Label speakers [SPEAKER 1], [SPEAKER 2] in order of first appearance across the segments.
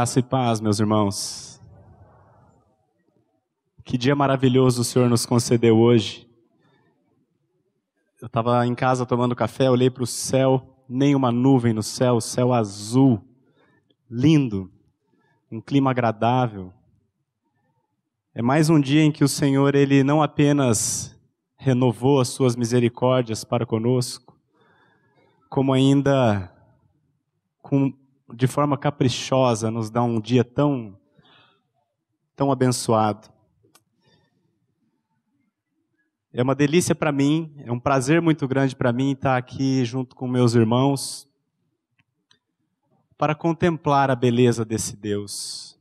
[SPEAKER 1] Graça e paz, meus irmãos. Que dia maravilhoso o Senhor nos concedeu hoje. Eu estava em casa tomando café, olhei para o céu, nem uma nuvem no céu, céu azul, lindo, um clima agradável. É mais um dia em que o Senhor, Ele não apenas renovou as suas misericórdias para conosco, como ainda com de forma caprichosa, nos dá um dia tão, tão abençoado. É uma delícia para mim, é um prazer muito grande para mim estar aqui junto com meus irmãos para contemplar a beleza desse Deus.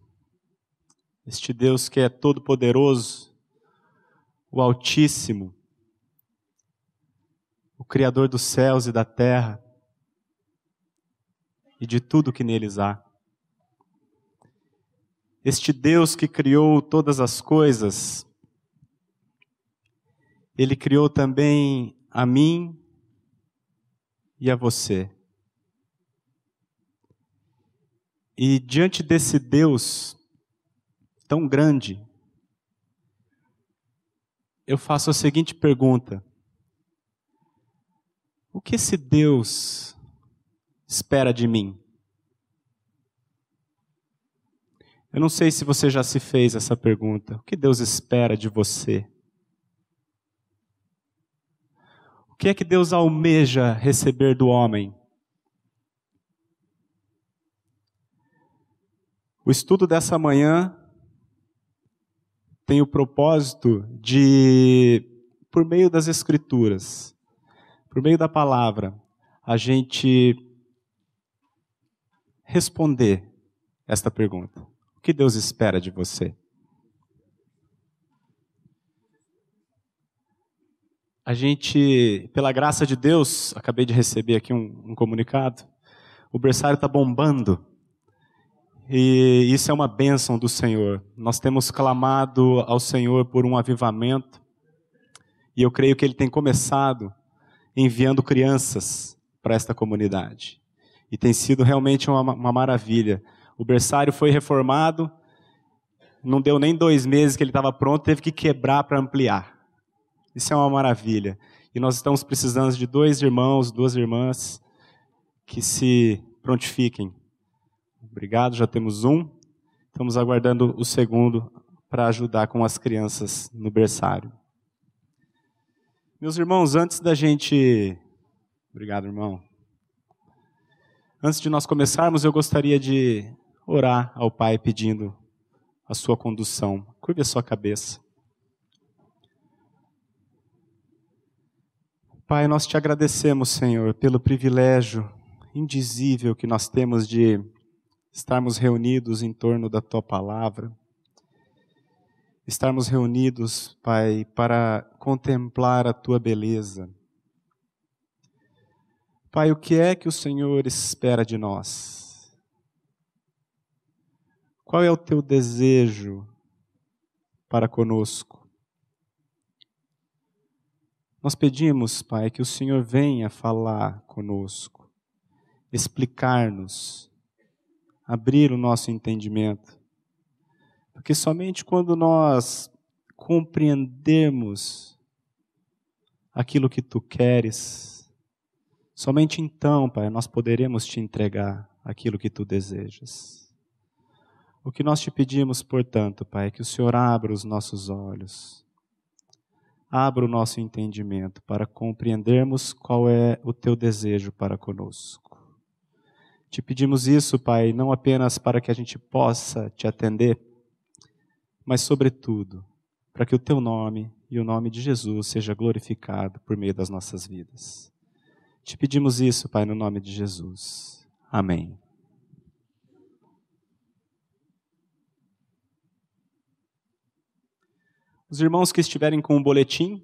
[SPEAKER 1] Este Deus que é todo-poderoso, o Altíssimo, o Criador dos céus e da terra e de tudo que neles há. Este Deus que criou todas as coisas, Ele criou também a mim e a você. E diante desse Deus tão grande, eu faço a seguinte pergunta: O que esse Deus espera de mim? Eu não sei se você já se fez essa pergunta. O que Deus espera de você? O que é que Deus almeja receber do homem? O estudo dessa manhã tem o propósito de, por meio das Escrituras, por meio da palavra, a gente responder esta pergunta: O que Deus espera de você? A gente, pela graça de Deus, acabei de receber aqui um, um comunicado. O berçário está bombando. E isso é uma bênção do Senhor. Nós temos clamado ao Senhor por um avivamento. E eu creio que Ele tem começado enviando crianças para esta comunidade e tem sido realmente uma, uma maravilha. O berçário foi reformado, não deu nem dois meses que ele estava pronto, teve que quebrar para ampliar. Isso é uma maravilha. E nós estamos precisando de dois irmãos, duas irmãs que se prontifiquem. Obrigado, já temos um. Estamos aguardando o segundo para ajudar com as crianças no berçário. Meus irmãos, antes da gente. Obrigado, irmão. Antes de nós começarmos, eu gostaria de orar ao Pai pedindo a sua condução. Curve a sua cabeça. Pai, nós te agradecemos, Senhor, pelo privilégio indizível que nós temos de estarmos reunidos em torno da tua palavra. Estarmos reunidos, Pai, para contemplar a tua beleza Pai, o que é que o Senhor espera de nós? Qual é o teu desejo para conosco? Nós pedimos, Pai, que o Senhor venha falar conosco, explicar-nos, abrir o nosso entendimento. Porque somente quando nós compreendermos aquilo que tu queres, Somente então, Pai, nós poderemos te entregar aquilo que tu desejas. O que nós te pedimos, portanto, Pai, é que o Senhor abra os nossos olhos, abra o nosso entendimento para compreendermos qual é o teu desejo para conosco. Te pedimos isso, Pai, não apenas para que a gente possa te atender, mas, sobretudo, para que o teu nome e o nome de Jesus seja glorificado por meio das nossas vidas. Te pedimos isso, Pai, no nome de Jesus. Amém. Os irmãos que estiverem com o boletim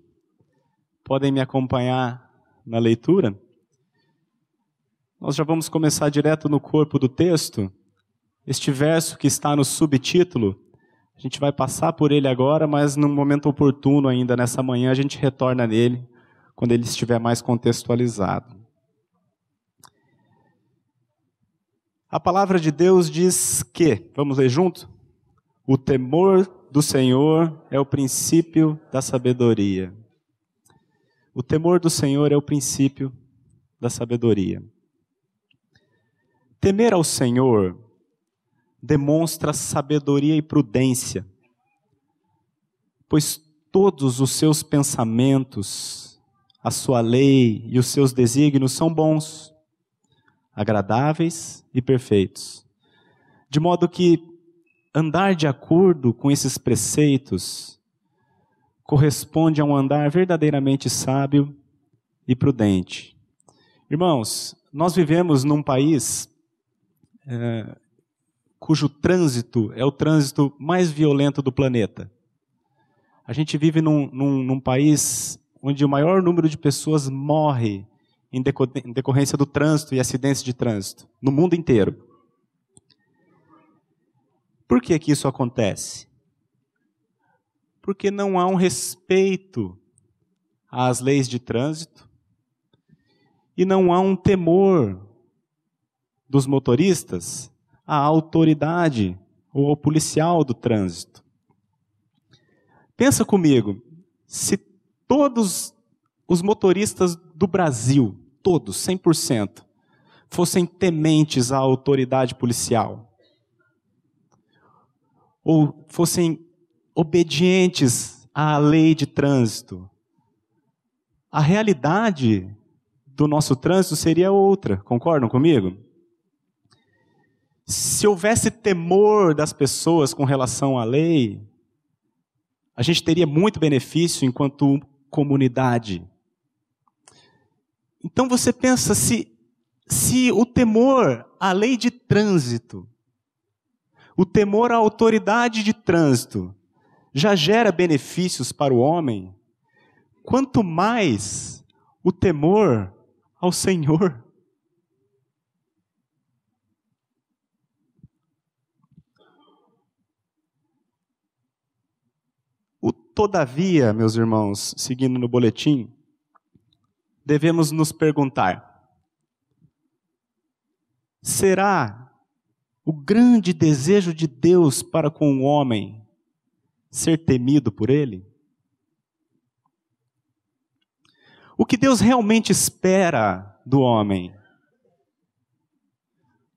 [SPEAKER 1] podem me acompanhar na leitura. Nós já vamos começar direto no corpo do texto. Este verso que está no subtítulo, a gente vai passar por ele agora, mas num momento oportuno ainda nessa manhã a gente retorna nele quando ele estiver mais contextualizado. A palavra de Deus diz que, vamos ler junto? O temor do Senhor é o princípio da sabedoria. O temor do Senhor é o princípio da sabedoria. Temer ao Senhor demonstra sabedoria e prudência, pois todos os seus pensamentos, a sua lei e os seus desígnios são bons, agradáveis e perfeitos. De modo que andar de acordo com esses preceitos corresponde a um andar verdadeiramente sábio e prudente. Irmãos, nós vivemos num país é, cujo trânsito é o trânsito mais violento do planeta. A gente vive num, num, num país onde o maior número de pessoas morre em decorrência do trânsito e acidentes de trânsito, no mundo inteiro. Por que, que isso acontece? Porque não há um respeito às leis de trânsito e não há um temor dos motoristas à autoridade ou ao policial do trânsito. Pensa comigo, se todos os motoristas do Brasil, todos, 100%, fossem tementes à autoridade policial, ou fossem obedientes à lei de trânsito, a realidade do nosso trânsito seria outra, concordam comigo? Se houvesse temor das pessoas com relação à lei, a gente teria muito benefício enquanto comunidade. Então você pensa se se o temor à lei de trânsito o temor à autoridade de trânsito já gera benefícios para o homem, quanto mais o temor ao Senhor. O todavia, meus irmãos, seguindo no boletim, devemos nos perguntar: será o grande desejo de Deus para com o homem ser temido por ele? O que Deus realmente espera do homem?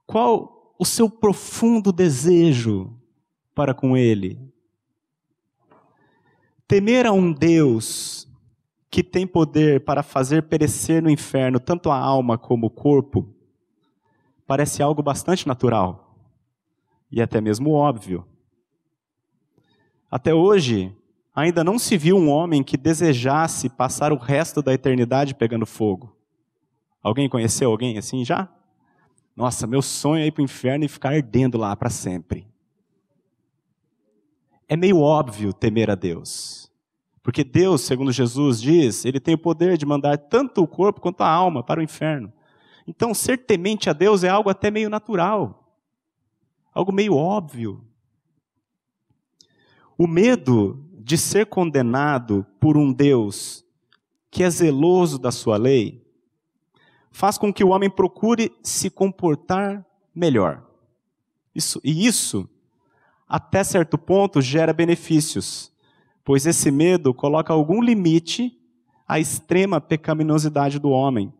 [SPEAKER 1] Qual o seu profundo desejo para com ele? Temer a um Deus que tem poder para fazer perecer no inferno tanto a alma como o corpo parece algo bastante natural e até mesmo óbvio. Até hoje, ainda não se viu um homem que desejasse passar o resto da eternidade pegando fogo. Alguém conheceu alguém assim já? Nossa, meu sonho é ir para o inferno e ficar ardendo lá para sempre. É meio óbvio temer a Deus. Porque Deus, segundo Jesus diz, ele tem o poder de mandar tanto o corpo quanto a alma para o inferno. Então, ser temente a Deus é algo até meio natural algo meio óbvio. O medo de ser condenado por um Deus que é zeloso da sua lei faz com que o homem procure se comportar melhor. Isso, e isso, até certo ponto, gera benefícios, pois esse medo coloca algum limite à extrema pecaminosidade do homem,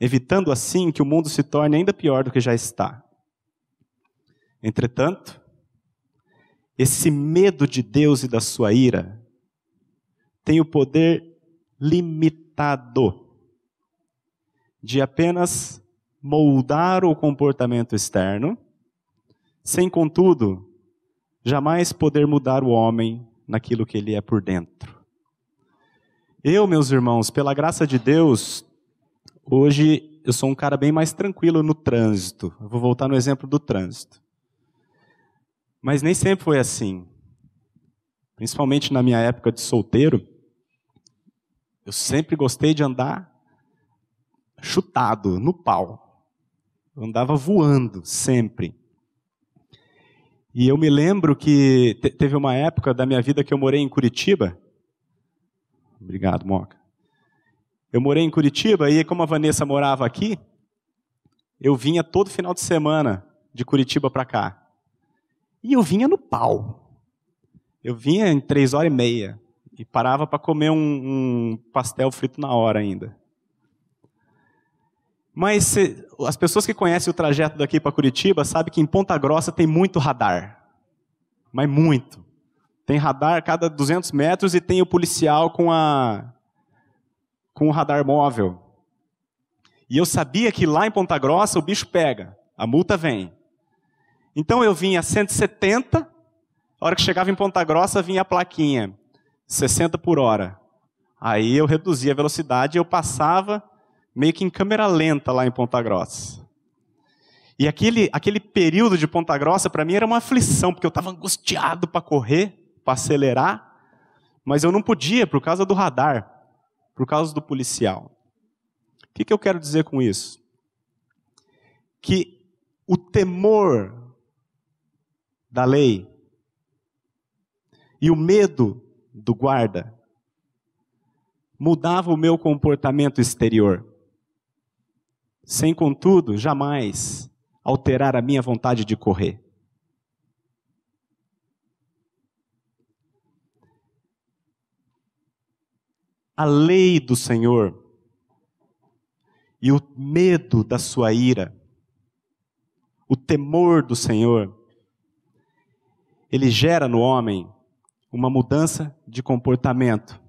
[SPEAKER 1] evitando assim que o mundo se torne ainda pior do que já está. Entretanto, esse medo de Deus e da sua ira tem o poder limitado de apenas moldar o comportamento externo, sem, contudo, jamais poder mudar o homem naquilo que ele é por dentro. Eu, meus irmãos, pela graça de Deus, hoje eu sou um cara bem mais tranquilo no trânsito. Eu vou voltar no exemplo do trânsito. Mas nem sempre foi assim. Principalmente na minha época de solteiro, eu sempre gostei de andar chutado, no pau. Eu andava voando, sempre. E eu me lembro que teve uma época da minha vida que eu morei em Curitiba. Obrigado, Moca. Eu morei em Curitiba e como a Vanessa morava aqui, eu vinha todo final de semana de Curitiba para cá. E eu vinha no pau. Eu vinha em três horas e meia e parava para comer um, um, pastel frito na hora ainda. Mas se, as pessoas que conhecem o trajeto daqui para Curitiba sabem que em Ponta Grossa tem muito radar. Mas muito. Tem radar a cada 200 metros e tem o policial com, a, com o radar móvel. E eu sabia que lá em Ponta Grossa o bicho pega, a multa vem. Então eu vinha a 170, a hora que chegava em Ponta Grossa vinha a plaquinha, 60 por hora. Aí eu reduzia a velocidade eu passava meio que em câmera lenta lá em Ponta Grossa. E aquele, aquele período de Ponta Grossa para mim era uma aflição, porque eu estava angustiado para correr, para acelerar, mas eu não podia por causa do radar, por causa do policial. O que, que eu quero dizer com isso? Que o temor da lei e o medo do guarda mudava o meu comportamento exterior, sem contudo jamais alterar a minha vontade de correr. A lei do Senhor e o medo da sua ira, o temor do Senhor, ele gera no homem uma mudança de comportamento.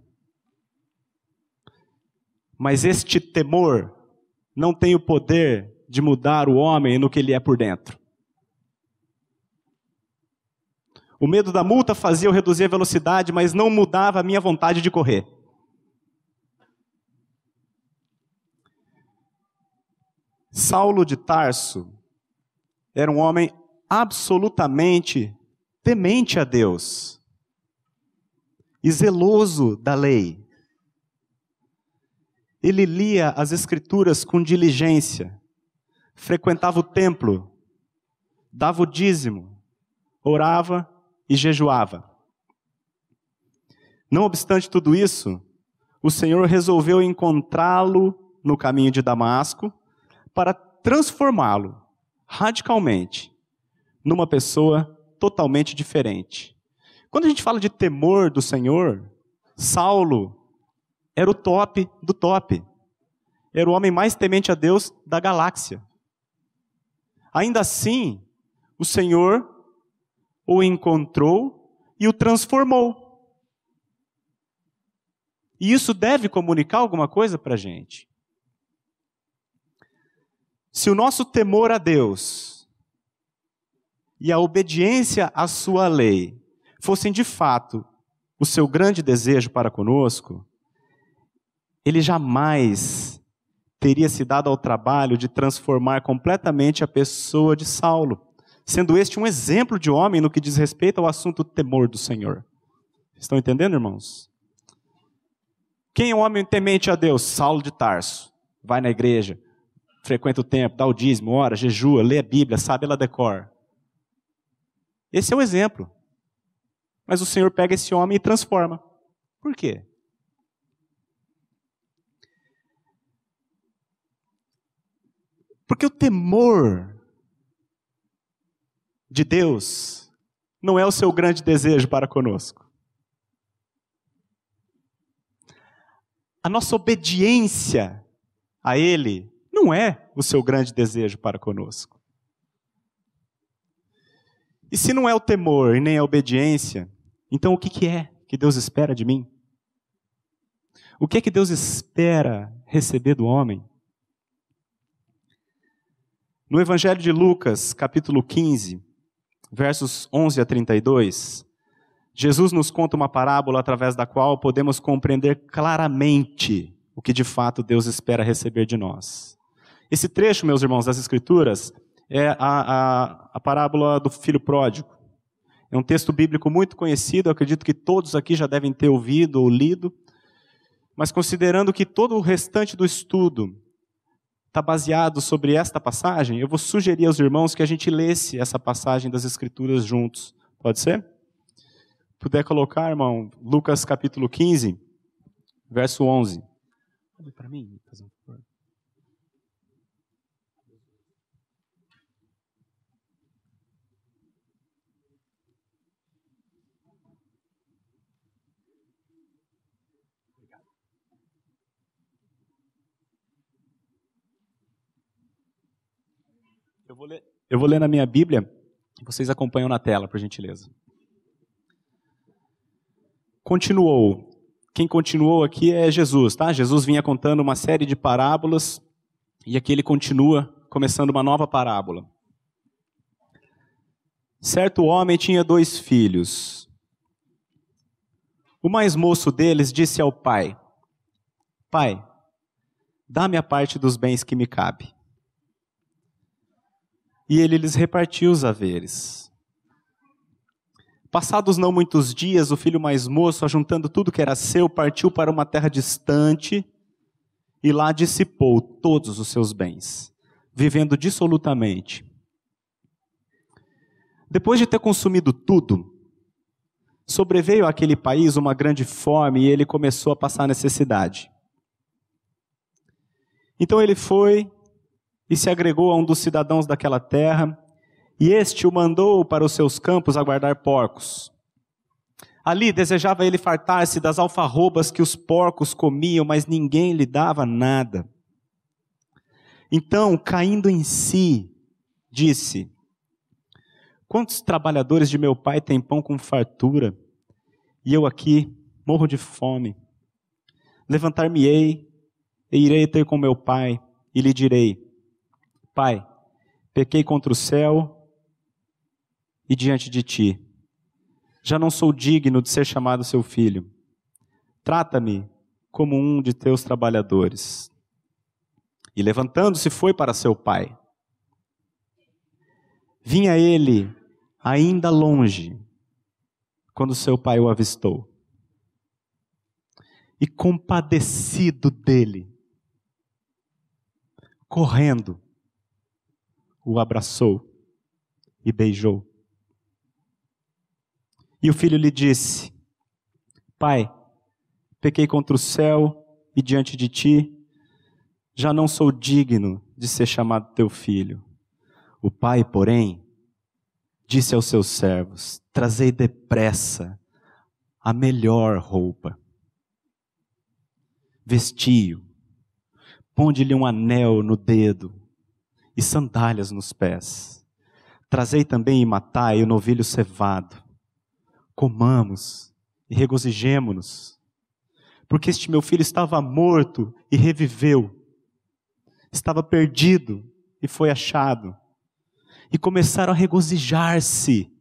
[SPEAKER 1] Mas este temor não tem o poder de mudar o homem no que ele é por dentro. O medo da multa fazia eu reduzir a velocidade, mas não mudava a minha vontade de correr. Saulo de Tarso era um homem absolutamente temente a Deus e zeloso da lei. Ele lia as Escrituras com diligência, frequentava o templo, dava o dízimo, orava e jejuava. Não obstante tudo isso, o Senhor resolveu encontrá-lo no caminho de Damasco para transformá-lo radicalmente numa pessoa totalmente diferente. Quando a gente fala de temor do Senhor, Saulo era o top do top. Era o homem mais temente a Deus da galáxia. Ainda assim, o Senhor o encontrou e o transformou. E isso deve comunicar alguma coisa para a gente. Se o nosso temor a Deus e a obediência à Sua lei fossem de fato o seu grande desejo para conosco, ele jamais teria se dado ao trabalho de transformar completamente a pessoa de Saulo, sendo este um exemplo de homem no que diz respeito ao assunto temor do Senhor. Estão entendendo, irmãos? Quem é um homem temente a Deus? Saulo de Tarso. Vai na igreja, frequenta o templo, dá o dízimo, ora, jejua, lê a Bíblia, sabe ela decor. Esse é o exemplo. Mas o Senhor pega esse homem e transforma. Por quê? Porque o temor de Deus não é o seu grande desejo para conosco. A nossa obediência a Ele não é o seu grande desejo para conosco. E se não é o temor e nem a obediência, então o que, que é que Deus espera de mim? O que é que Deus espera receber do homem? No Evangelho de Lucas, capítulo 15, versos 11 a 32, Jesus nos conta uma parábola através da qual podemos compreender claramente o que de fato Deus espera receber de nós. Esse trecho, meus irmãos, das Escrituras, é a, a, a parábola do filho pródigo. É um texto bíblico muito conhecido, acredito que todos aqui já devem ter ouvido ou lido, mas considerando que todo o restante do estudo está baseado sobre esta passagem, eu vou sugerir aos irmãos que a gente lesse essa passagem das Escrituras juntos. Pode ser? Puder colocar, irmão, Lucas capítulo 15, verso 11. Olha para mim, por favor. Eu vou ler, eu vou ler na minha Bíblia, vocês acompanham na tela, por gentileza. Continuou. Quem continuou aqui é Jesus, tá? Jesus vinha contando uma série de parábolas e aqui ele continua começando uma nova parábola. Certo homem tinha dois filhos. O mais moço deles disse ao pai: Pai, dá-me a parte dos bens que me cabe. E ele lhes repartiu os haveres. Passados não muitos dias, o filho mais moço, ajuntando tudo que era seu, partiu para uma terra distante e lá dissipou todos os seus bens, vivendo dissolutamente. Depois de ter consumido tudo, sobreveio àquele país uma grande fome e ele começou a passar necessidade. Então ele foi e se agregou a um dos cidadãos daquela terra, e este o mandou para os seus campos a guardar porcos. Ali desejava ele fartar-se das alfarrobas que os porcos comiam, mas ninguém lhe dava nada. Então, caindo em si, disse: Quantos trabalhadores de meu pai têm pão com fartura, e eu aqui morro de fome? Levantar-me-ei e irei ter com meu pai, e lhe direi: Pai, pequei contra o céu e diante de ti. Já não sou digno de ser chamado seu filho. Trata-me como um de teus trabalhadores. E levantando-se foi para seu pai. Vinha ele ainda longe, quando seu pai o avistou. E compadecido dele, correndo, o abraçou e beijou. E o filho lhe disse: Pai, pequei contra o céu e diante de ti, já não sou digno de ser chamado teu filho. O pai, porém, disse aos seus servos: Trazei depressa a melhor roupa, vestiu, ponde-lhe um anel no dedo e sandálias nos pés. Trazei também e matai o novilho cevado. Comamos e regozijemo-nos, porque este meu filho estava morto e reviveu, estava perdido e foi achado e começaram a regozijar-se.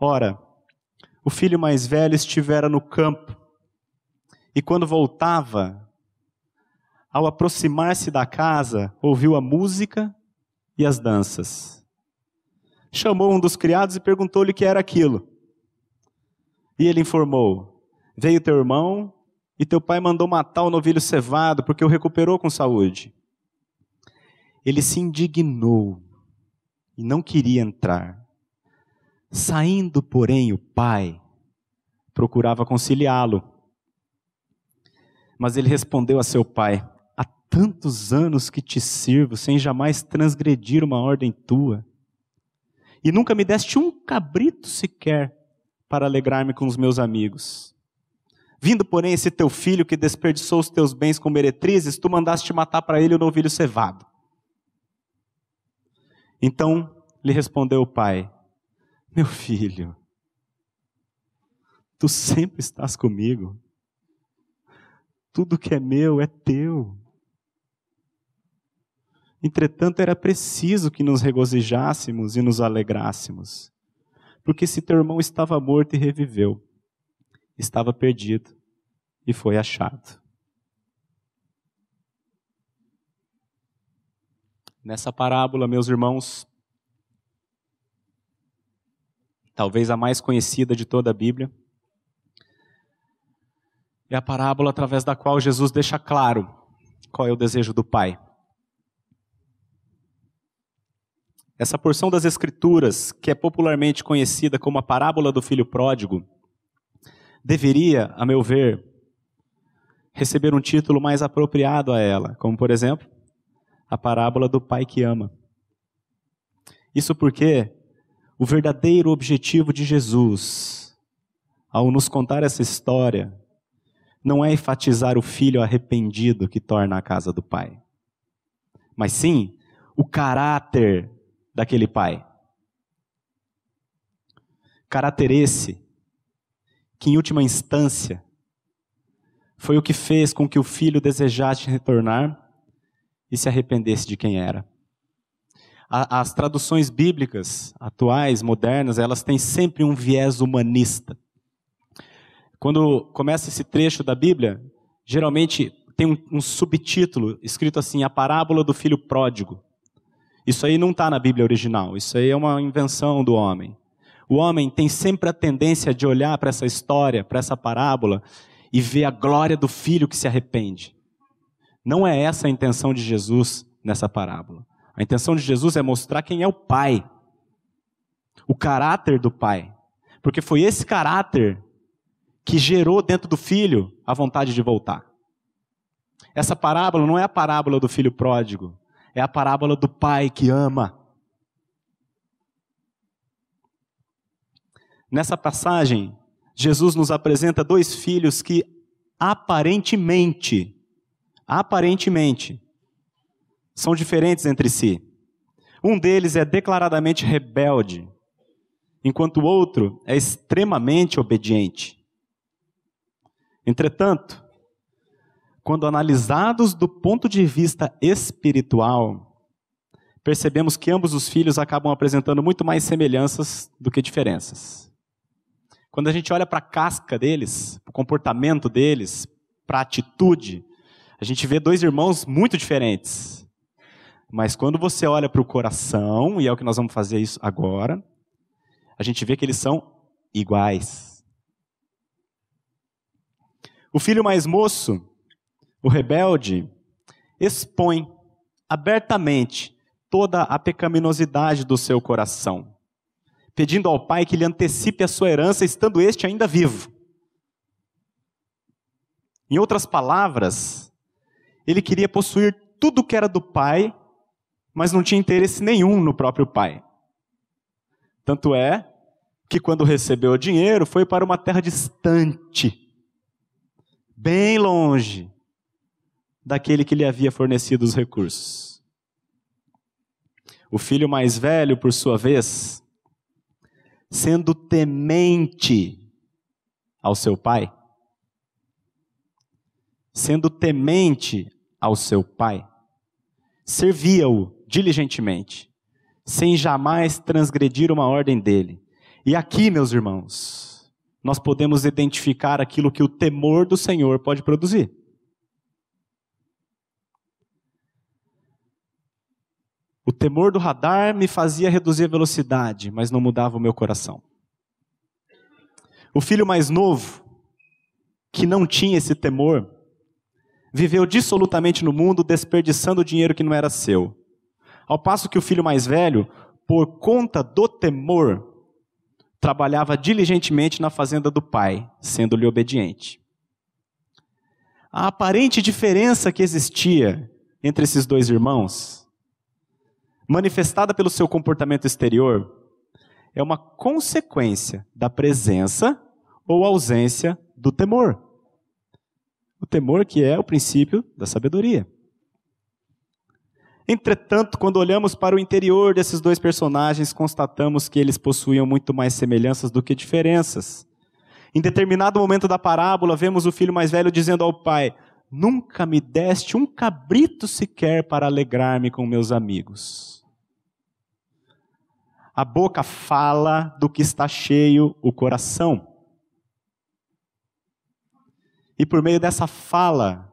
[SPEAKER 1] Ora, o filho mais velho estivera no campo, e quando voltava, ao aproximar-se da casa, ouviu a música e as danças. Chamou um dos criados e perguntou-lhe o que era aquilo. E ele informou: Veio teu irmão e teu pai mandou matar o novilho cevado porque o recuperou com saúde. Ele se indignou e não queria entrar. Saindo, porém, o pai procurava conciliá-lo. Mas ele respondeu a seu pai: tantos anos que te sirvo, sem jamais transgredir uma ordem tua, e nunca me deste um cabrito sequer para alegrar-me com os meus amigos. Vindo, porém, esse teu filho que desperdiçou os teus bens com meretrizes, tu mandaste matar para ele o novilho cevado. Então lhe respondeu o pai: Meu filho, tu sempre estás comigo. Tudo que é meu é teu. Entretanto, era preciso que nos regozijássemos e nos alegrássemos, porque se teu irmão estava morto e reviveu, estava perdido e foi achado. Nessa parábola, meus irmãos, talvez a mais conhecida de toda a Bíblia, é a parábola através da qual Jesus deixa claro qual é o desejo do Pai. Essa porção das Escrituras, que é popularmente conhecida como a parábola do filho pródigo, deveria, a meu ver, receber um título mais apropriado a ela, como por exemplo, a parábola do pai que ama. Isso porque o verdadeiro objetivo de Jesus, ao nos contar essa história, não é enfatizar o filho arrependido que torna a casa do pai, mas sim o caráter daquele pai. Caráter esse que, em última instância, foi o que fez com que o filho desejasse retornar e se arrependesse de quem era. As traduções bíblicas atuais, modernas, elas têm sempre um viés humanista. Quando começa esse trecho da Bíblia, geralmente tem um, um subtítulo escrito assim: A Parábola do Filho Pródigo. Isso aí não está na Bíblia original, isso aí é uma invenção do homem. O homem tem sempre a tendência de olhar para essa história, para essa parábola, e ver a glória do filho que se arrepende. Não é essa a intenção de Jesus nessa parábola. A intenção de Jesus é mostrar quem é o pai, o caráter do pai. Porque foi esse caráter que gerou dentro do filho a vontade de voltar. Essa parábola não é a parábola do filho pródigo, é a parábola do pai que ama. Nessa passagem, Jesus nos apresenta dois filhos que aparentemente, aparentemente, são diferentes entre si. Um deles é declaradamente rebelde, enquanto o outro é extremamente obediente. Entretanto, quando analisados do ponto de vista espiritual, percebemos que ambos os filhos acabam apresentando muito mais semelhanças do que diferenças. Quando a gente olha para a casca deles, para o comportamento deles, para a atitude, a gente vê dois irmãos muito diferentes. Mas quando você olha para o coração, e é o que nós vamos fazer isso agora, a gente vê que eles são iguais. O filho mais moço, o rebelde, expõe abertamente toda a pecaminosidade do seu coração pedindo ao pai que lhe antecipe a sua herança, estando este ainda vivo. Em outras palavras, ele queria possuir tudo o que era do pai, mas não tinha interesse nenhum no próprio pai. Tanto é que, quando recebeu o dinheiro, foi para uma terra distante, bem longe daquele que lhe havia fornecido os recursos. O filho mais velho, por sua vez, sendo temente ao seu pai? Sendo temente ao seu pai, servia-o diligentemente, sem jamais transgredir uma ordem dele. E aqui, meus irmãos, nós podemos identificar aquilo que o temor do Senhor pode produzir. O temor do radar me fazia reduzir a velocidade, mas não mudava o meu coração. O filho mais novo, que não tinha esse temor, viveu dissolutamente no mundo, desperdiçando o dinheiro que não era seu. Ao passo que o filho mais velho, por conta do temor, trabalhava diligentemente na fazenda do pai, sendo-lhe obediente. A aparente diferença que existia entre esses dois irmãos manifestada pelo seu comportamento exterior, é uma consequência da presença ou ausência do temor. O temor que é o princípio da sabedoria. Entretanto, quando olhamos para o interior desses dois personagens, constatamos que eles possuíam muito mais semelhanças do que diferenças. Em determinado momento da parábola, vemos o filho mais velho dizendo ao pai: Nunca me deste um cabrito sequer para alegrar-me com meus amigos. A boca fala do que está cheio o coração. E por meio dessa fala,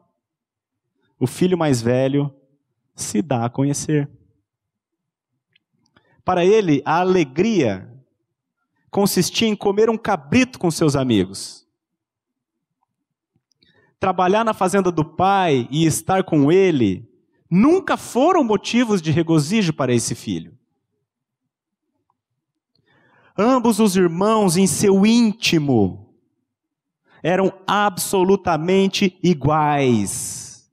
[SPEAKER 1] o filho mais velho se dá a conhecer. Para ele, a alegria consistia em comer um cabrito com seus amigos. Trabalhar na fazenda do pai e estar com ele nunca foram motivos de regozijo para esse filho. Ambos os irmãos, em seu íntimo, eram absolutamente iguais.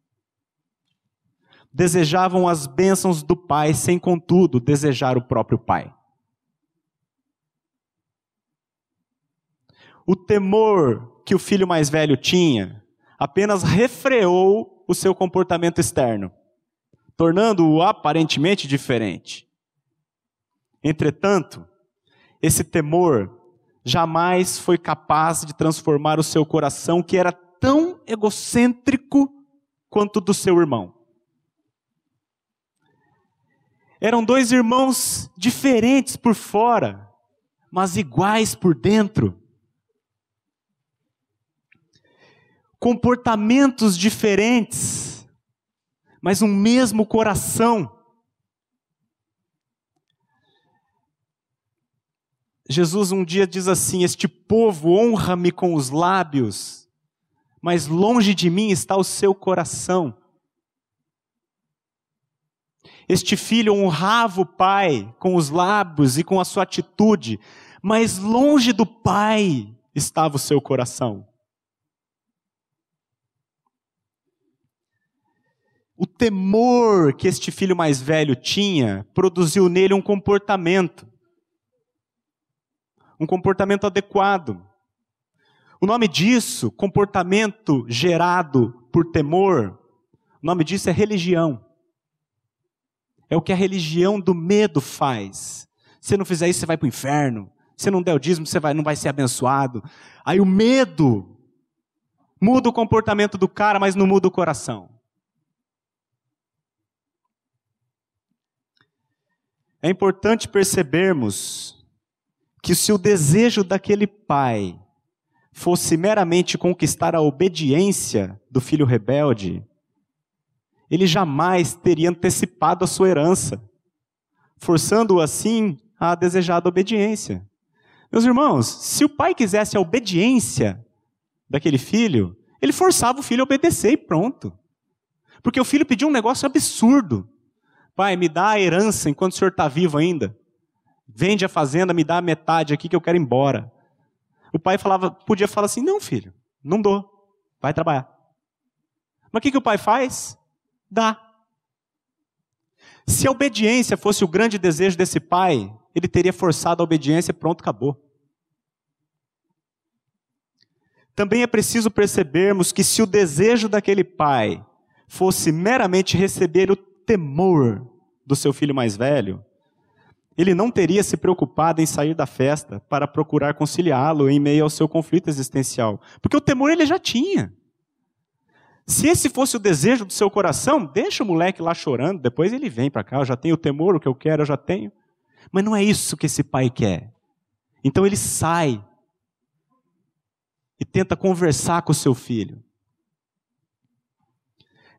[SPEAKER 1] Desejavam as bênçãos do pai, sem contudo desejar o próprio pai. O temor que o filho mais velho tinha apenas refreou o seu comportamento externo. tornando-o aparentemente diferente. Entretanto, esse temor jamais foi capaz de transformar o seu coração, que era tão egocêntrico quanto do seu irmão. Eram dois irmãos diferentes por fora, mas iguais por dentro. Comportamentos diferentes, mas um mesmo coração. Jesus um dia diz assim: Este povo honra-me com os lábios, mas longe de mim está o seu coração. Este filho honrava o pai com os lábios e com a sua atitude, mas longe do pai estava o seu coração. O temor que este filho mais velho tinha produziu nele um comportamento um comportamento adequado. O nome disso, comportamento gerado por temor, o nome disso é religião. É o que a religião do medo faz. Se não fizer isso, você vai para o inferno. Se não der o dízimo, você vai, não vai ser abençoado. Aí o medo muda o comportamento do cara, mas não muda o coração. É importante percebermos que se o desejo daquele pai fosse meramente conquistar a obediência do filho rebelde, ele jamais teria antecipado a sua herança, forçando-o assim a desejada obediência. Meus irmãos, se o pai quisesse a obediência daquele filho, ele forçava o filho a obedecer e pronto. Porque o filho pediu um negócio absurdo. Pai, me dá a herança enquanto o senhor está vivo ainda. Vende a fazenda, me dá a metade aqui que eu quero ir embora. O pai falava, podia falar assim: não, filho, não dou, vai trabalhar. Mas o que, que o pai faz? Dá. Se a obediência fosse o grande desejo desse pai, ele teria forçado a obediência e pronto, acabou. Também é preciso percebermos que se o desejo daquele pai fosse meramente receber o temor do seu filho mais velho, ele não teria se preocupado em sair da festa para procurar conciliá-lo em meio ao seu conflito existencial, porque o temor ele já tinha. Se esse fosse o desejo do seu coração, deixa o moleque lá chorando, depois ele vem para cá, eu já tenho o temor, o que eu quero eu já tenho. Mas não é isso que esse pai quer. Então ele sai e tenta conversar com o seu filho.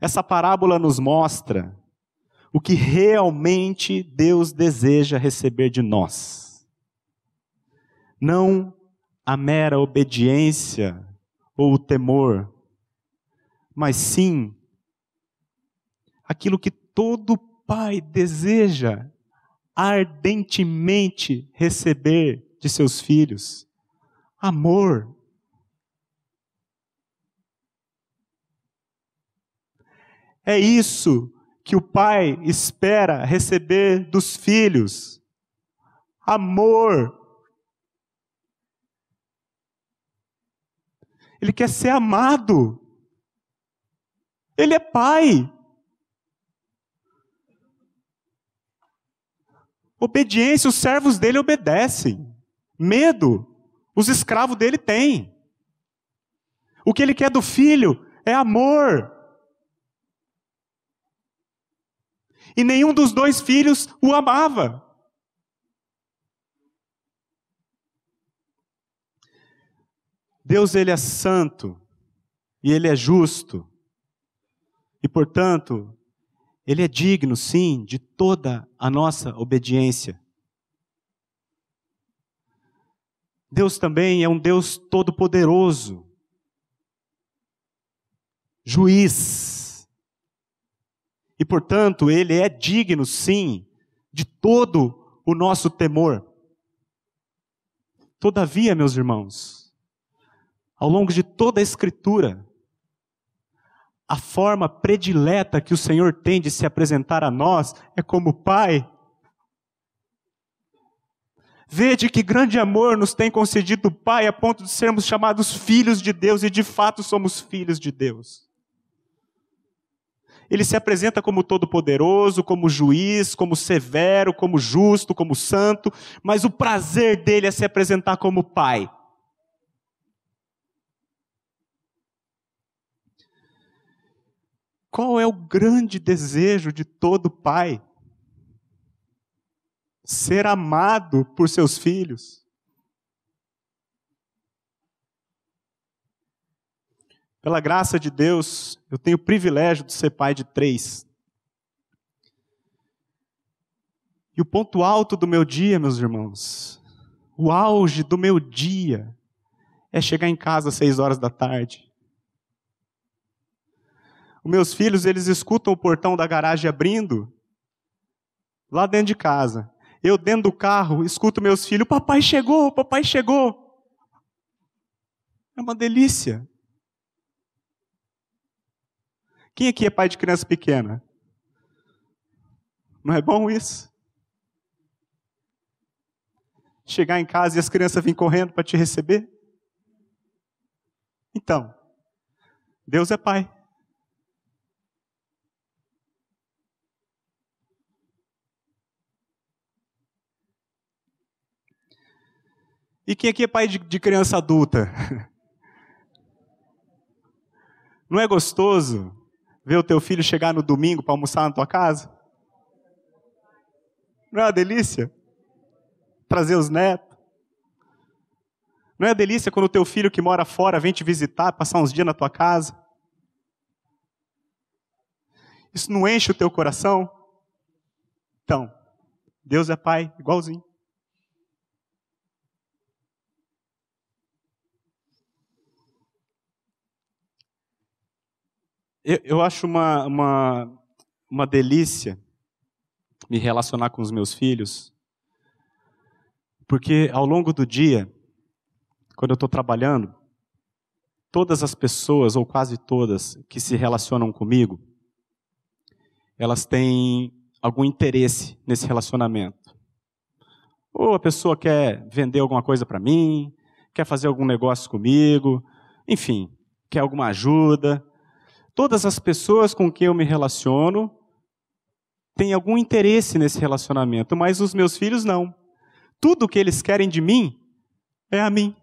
[SPEAKER 1] Essa parábola nos mostra o que realmente Deus deseja receber de nós. Não a mera obediência ou o temor, mas sim aquilo que todo pai deseja ardentemente receber de seus filhos: amor. É isso que o pai espera receber dos filhos: amor. Ele quer ser amado. Ele é pai. Obediência, os servos dele obedecem. Medo, os escravos dele têm. O que ele quer do filho é amor. E nenhum dos dois filhos o amava. Deus ele é santo e ele é justo. E portanto, ele é digno, sim, de toda a nossa obediência. Deus também é um Deus todo-poderoso, juiz, e, portanto, ele é digno, sim, de todo o nosso temor. Todavia, meus irmãos, ao longo de toda a Escritura, a forma predileta que o Senhor tem de se apresentar a nós é como Pai. Vede que grande amor nos tem concedido o Pai a ponto de sermos chamados filhos de Deus e de fato somos filhos de Deus. Ele se apresenta como todo-poderoso, como juiz, como severo, como justo, como santo, mas o prazer dele é se apresentar como pai. Qual é o grande desejo de todo pai? Ser amado por seus filhos. Pela graça de Deus, eu tenho o privilégio de ser pai de três. E o ponto alto do meu dia, meus irmãos, o auge do meu dia, é chegar em casa às seis horas da tarde. Os meus filhos, eles escutam o portão da garagem abrindo, lá dentro de casa. Eu, dentro do carro, escuto meus filhos: Papai chegou, papai chegou. É uma delícia. Quem aqui é pai de criança pequena? Não é bom isso? Chegar em casa e as crianças virem correndo para te receber? Então, Deus é pai. E quem aqui é pai de, de criança adulta? Não é gostoso ver o teu filho chegar no domingo para almoçar na tua casa? Não é uma delícia? Trazer os netos. Não é delícia quando o teu filho que mora fora vem te visitar, passar uns dias na tua casa? Isso não enche o teu coração? Então, Deus é pai, igualzinho. Eu, eu acho uma, uma, uma delícia me relacionar com os meus filhos, porque ao longo do dia, quando eu estou trabalhando, todas as pessoas, ou quase todas, que se relacionam comigo, elas têm algum interesse nesse relacionamento. Ou a pessoa quer vender alguma coisa para mim, quer fazer algum negócio comigo, enfim, quer alguma ajuda. Todas as pessoas com quem eu me relaciono têm algum interesse nesse relacionamento, mas os meus filhos não. Tudo que eles querem de mim é a mim.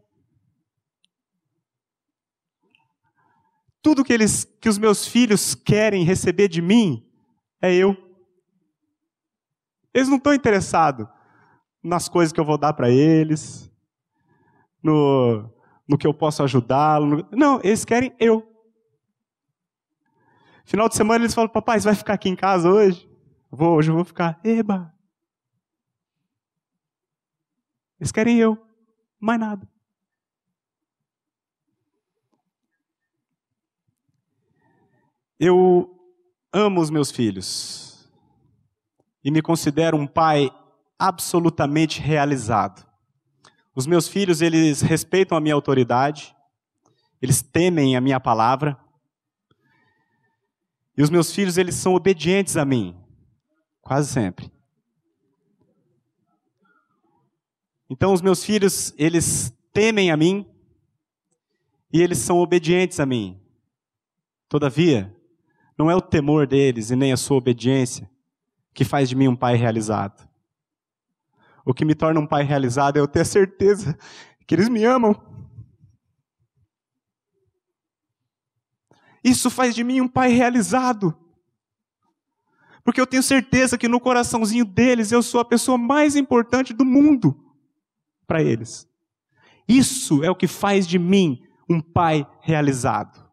[SPEAKER 1] Tudo que eles que os meus filhos querem receber de mim é eu. Eles não estão interessados nas coisas que eu vou dar para eles, no, no que eu posso ajudá-lo. Não, eles querem eu. Final de semana eles falam, papai, você vai ficar aqui em casa hoje? Vou, hoje eu vou ficar. Eba! Eles querem eu, mais nada. Eu amo os meus filhos e me considero um pai absolutamente realizado. Os meus filhos, eles respeitam a minha autoridade, eles temem a minha palavra, e os meus filhos, eles são obedientes a mim. Quase sempre. Então, os meus filhos, eles temem a mim e eles são obedientes a mim. Todavia, não é o temor deles e nem a sua obediência que faz de mim um pai realizado. O que me torna um pai realizado é eu ter certeza que eles me amam. Isso faz de mim um pai realizado. Porque eu tenho certeza que no coraçãozinho deles eu sou a pessoa mais importante do mundo para eles. Isso é o que faz de mim um pai realizado.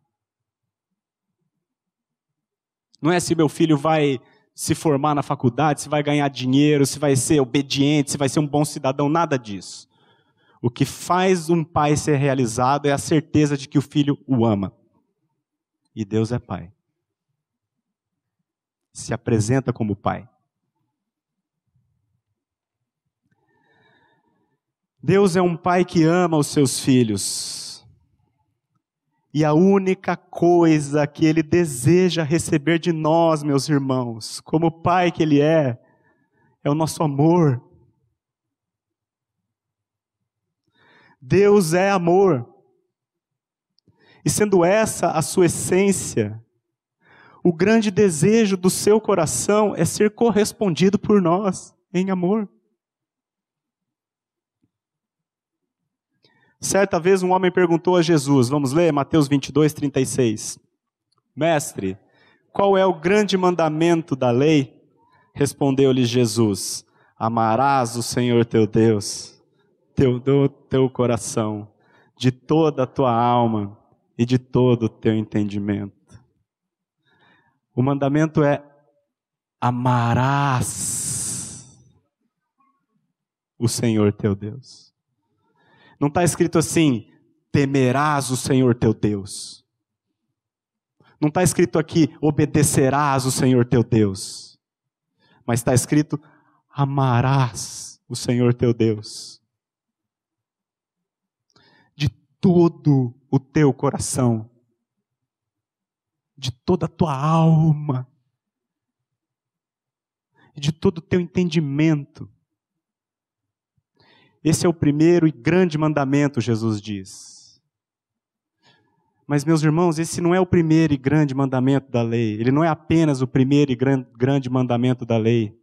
[SPEAKER 1] Não é se meu filho vai se formar na faculdade, se vai ganhar dinheiro, se vai ser obediente, se vai ser um bom cidadão, nada disso. O que faz um pai ser realizado é a certeza de que o filho o ama. E Deus é Pai. Se apresenta como Pai. Deus é um pai que ama os seus filhos. E a única coisa que ele deseja receber de nós, meus irmãos, como pai que ele é, é o nosso amor. Deus é amor. E sendo essa a sua essência, O grande desejo do seu coração é ser correspondido por nós em amor. Certa vez um homem perguntou a Jesus, vamos ler Mateus 22, 36. Mestre, qual é o grande mandamento da lei? Respondeu-lhe Jesus: Amarás o Senhor teu Deus, teu, do teu coração, de toda a tua alma e de todo o teu entendimento. O mandamento é: amarás o Senhor teu Deus. Não está escrito assim, temerás o Senhor teu Deus. Não está escrito aqui, obedecerás o Senhor teu Deus. Mas está escrito, amarás o Senhor teu Deus. De todo o teu coração. De toda a tua alma. De todo o teu entendimento. Esse é o primeiro e grande mandamento, Jesus diz. Mas, meus irmãos, esse não é o primeiro e grande mandamento da lei. Ele não é apenas o primeiro e grande mandamento da lei.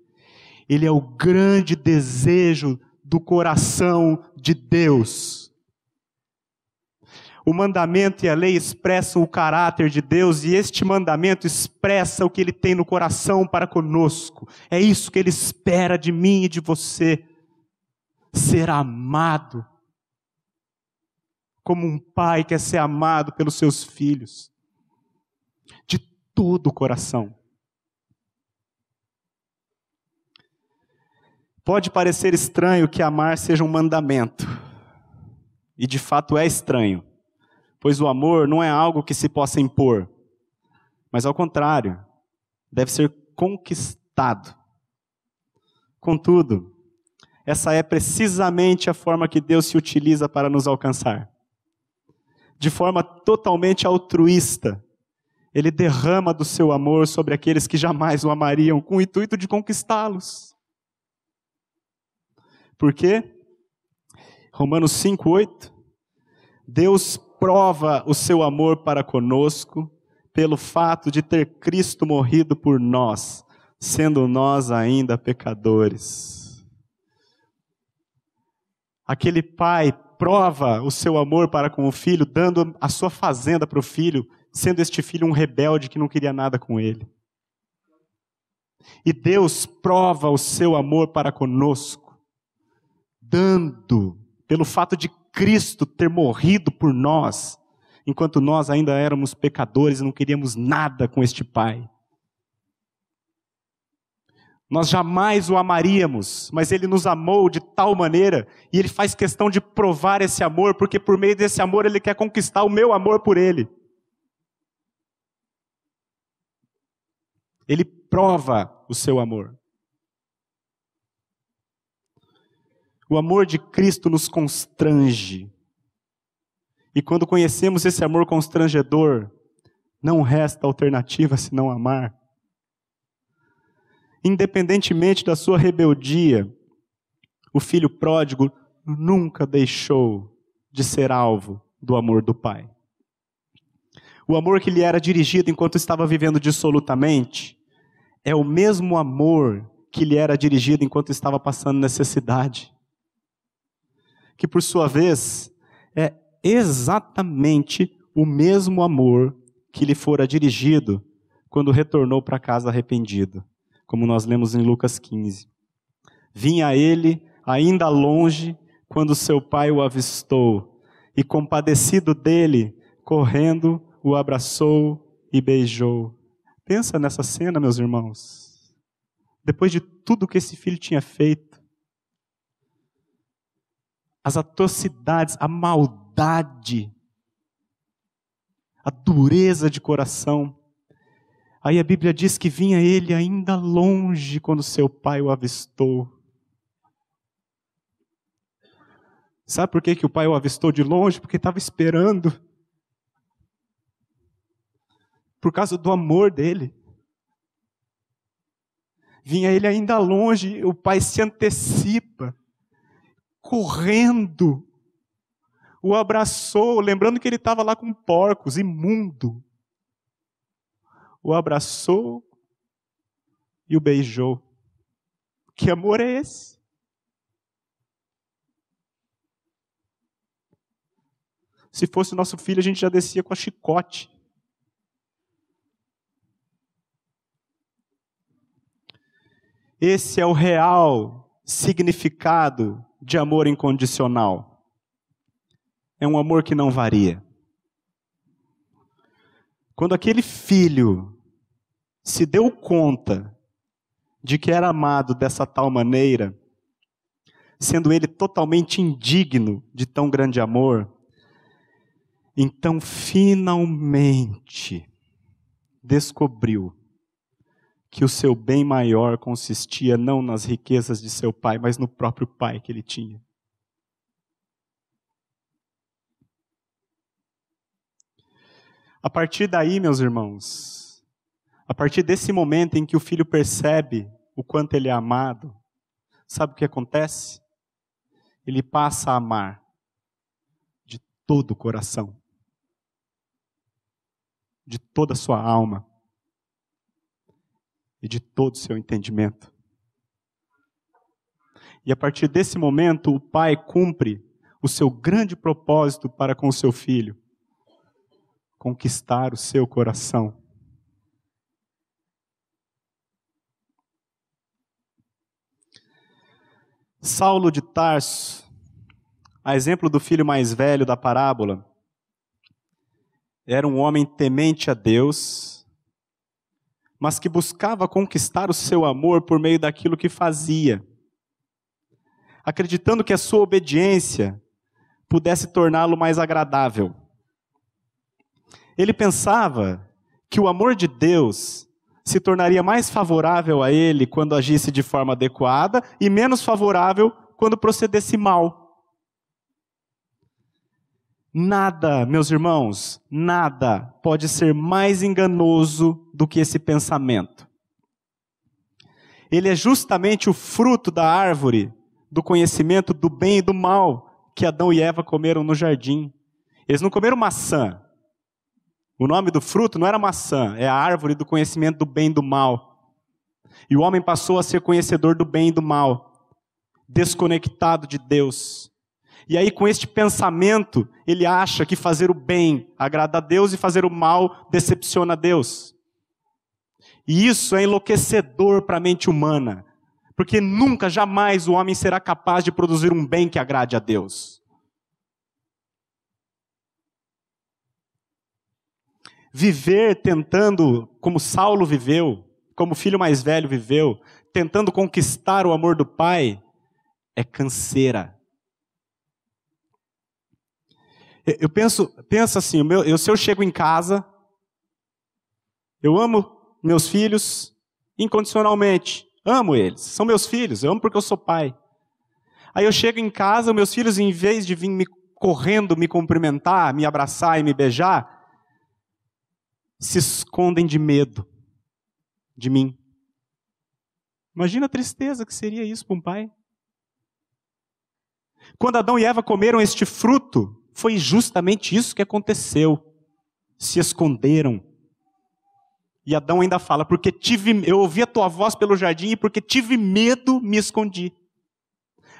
[SPEAKER 1] Ele é o grande desejo do coração de Deus. O mandamento e a lei expressam o caráter de Deus e este mandamento expressa o que ele tem no coração para conosco. É isso que ele espera de mim e de você ser amado, como um pai quer ser amado pelos seus filhos, de todo o coração. Pode parecer estranho que amar seja um mandamento, e de fato é estranho, pois o amor não é algo que se possa impor, mas ao contrário, deve ser conquistado. Contudo, essa é precisamente a forma que Deus se utiliza para nos alcançar. De forma totalmente altruísta, Ele derrama do seu amor sobre aqueles que jamais o amariam, com o intuito de conquistá-los. Por quê? Romanos 5,8. Deus prova o seu amor para conosco pelo fato de ter Cristo morrido por nós, sendo nós ainda pecadores. Aquele pai prova o seu amor para com o filho, dando a sua fazenda para o filho, sendo este filho um rebelde que não queria nada com ele. E Deus prova o seu amor para conosco, dando, pelo fato de Cristo ter morrido por nós, enquanto nós ainda éramos pecadores e não queríamos nada com este Pai. Nós jamais o amaríamos, mas ele nos amou de tal maneira, e ele faz questão de provar esse amor, porque por meio desse amor ele quer conquistar o meu amor por ele. Ele prova o seu amor. O amor de Cristo nos constrange. E quando conhecemos esse amor constrangedor, não resta alternativa senão amar independentemente da sua rebeldia, o filho pródigo nunca deixou de ser alvo do amor do pai. O amor que lhe era dirigido enquanto estava vivendo dissolutamente é o mesmo amor que lhe era dirigido enquanto estava passando necessidade. Que por sua vez é exatamente o mesmo amor que lhe fora dirigido quando retornou para casa arrependido como nós lemos em Lucas 15. Vinha ele, ainda longe, quando seu pai o avistou, e compadecido dele, correndo, o abraçou e beijou. Pensa nessa cena, meus irmãos. Depois de tudo que esse filho tinha feito, as atrocidades, a maldade, a dureza de coração, Aí a Bíblia diz que vinha ele ainda longe quando seu pai o avistou. Sabe por que, que o pai o avistou de longe? Porque estava esperando. Por causa do amor dele. Vinha ele ainda longe, o pai se antecipa, correndo. O abraçou, lembrando que ele estava lá com porcos, imundo o abraçou e o beijou. Que amor é esse? Se fosse nosso filho, a gente já descia com a chicote. Esse é o real significado de amor incondicional. É um amor que não varia. Quando aquele filho se deu conta de que era amado dessa tal maneira, sendo ele totalmente indigno de tão grande amor, então finalmente descobriu que o seu bem maior consistia não nas riquezas de seu pai, mas no próprio pai que ele tinha. A partir daí, meus irmãos, a partir desse momento em que o filho percebe o quanto ele é amado, sabe o que acontece? Ele passa a amar de todo o coração, de toda a sua alma, e de todo o seu entendimento. E a partir desse momento, o pai cumpre o seu grande propósito para com o seu filho: conquistar o seu coração. Saulo de Tarso, a exemplo do filho mais velho da parábola, era um homem temente a Deus, mas que buscava conquistar o seu amor por meio daquilo que fazia, acreditando que a sua obediência pudesse torná-lo mais agradável. Ele pensava que o amor de Deus se tornaria mais favorável a ele quando agisse de forma adequada e menos favorável quando procedesse mal. Nada, meus irmãos, nada pode ser mais enganoso do que esse pensamento. Ele é justamente o fruto da árvore do conhecimento do bem e do mal que Adão e Eva comeram no jardim. Eles não comeram maçã. O nome do fruto não era maçã, é a árvore do conhecimento do bem e do mal. E o homem passou a ser conhecedor do bem e do mal, desconectado de Deus. E aí, com este pensamento, ele acha que fazer o bem agrada a Deus e fazer o mal decepciona a Deus. E isso é enlouquecedor para a mente humana, porque nunca, jamais o homem será capaz de produzir um bem que agrade a Deus. Viver tentando, como Saulo viveu, como o filho mais velho viveu, tentando conquistar o amor do pai, é canseira Eu penso, penso assim, meu, eu, se eu chego em casa, eu amo meus filhos incondicionalmente, amo eles, são meus filhos, eu amo porque eu sou pai. Aí eu chego em casa, meus filhos, em vez de vir me correndo, me cumprimentar, me abraçar e me beijar, se escondem de medo de mim. Imagina a tristeza que seria isso para um pai. Quando Adão e Eva comeram este fruto, foi justamente isso que aconteceu. Se esconderam. E Adão ainda fala: porque tive, eu ouvi a tua voz pelo jardim e porque tive medo, me escondi.